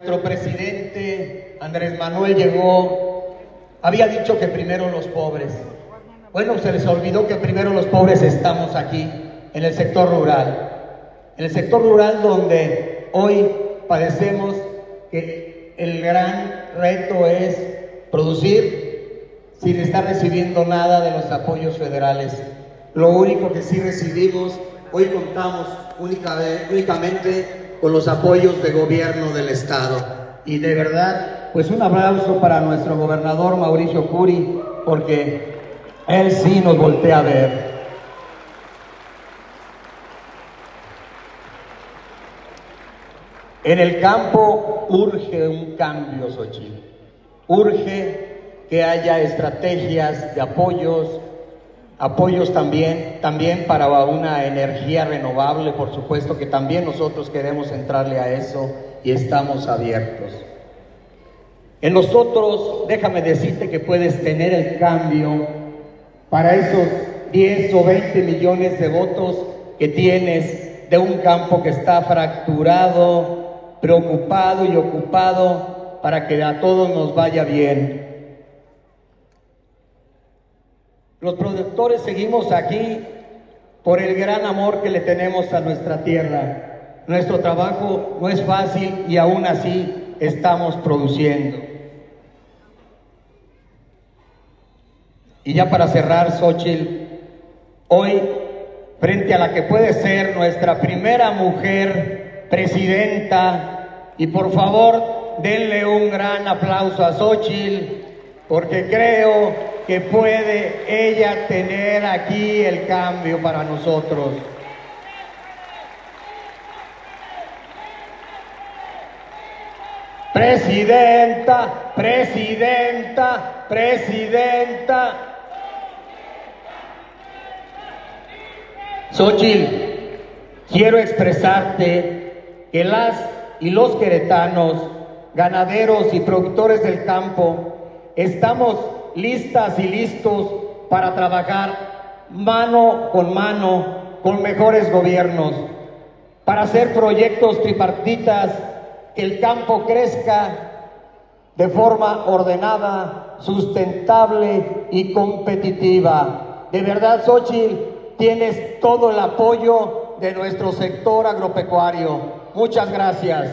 Nuestro presidente Andrés Manuel llegó, había dicho que primero los pobres. Bueno, se les olvidó que primero los pobres estamos aquí, en el sector rural. En el sector rural donde hoy padecemos que el gran reto es producir sin estar recibiendo nada de los apoyos federales. Lo único que sí recibimos, hoy contamos únicamente con los apoyos de gobierno del Estado. Y de verdad, pues un aplauso para nuestro gobernador Mauricio Curi, porque él sí nos voltea a ver. En el campo urge un cambio, Xochitl. Urge que haya estrategias de apoyos, apoyos también, también para una energía renovable, por supuesto que también nosotros queremos entrarle a eso y estamos abiertos. En nosotros, déjame decirte que puedes tener el cambio para esos 10 o 20 millones de votos que tienes de un campo que está fracturado, preocupado y ocupado para que a todos nos vaya bien. Los productores seguimos aquí por el gran amor que le tenemos a nuestra tierra. Nuestro trabajo no es fácil y aún así estamos produciendo. Y ya para cerrar, Xochitl, hoy, frente a la que puede ser nuestra primera mujer presidenta, y por favor, denle un gran aplauso a Xochitl, porque creo que puede ella tener aquí el cambio para nosotros. Presidenta, presidenta, presidenta. Xochitl, quiero expresarte que las y los queretanos, ganaderos y productores del campo, estamos listas y listos para trabajar mano con mano con mejores gobiernos, para hacer proyectos tripartitas, que el campo crezca de forma ordenada, sustentable y competitiva. De verdad, Xochitl, tienes todo el apoyo de nuestro sector agropecuario. Muchas gracias.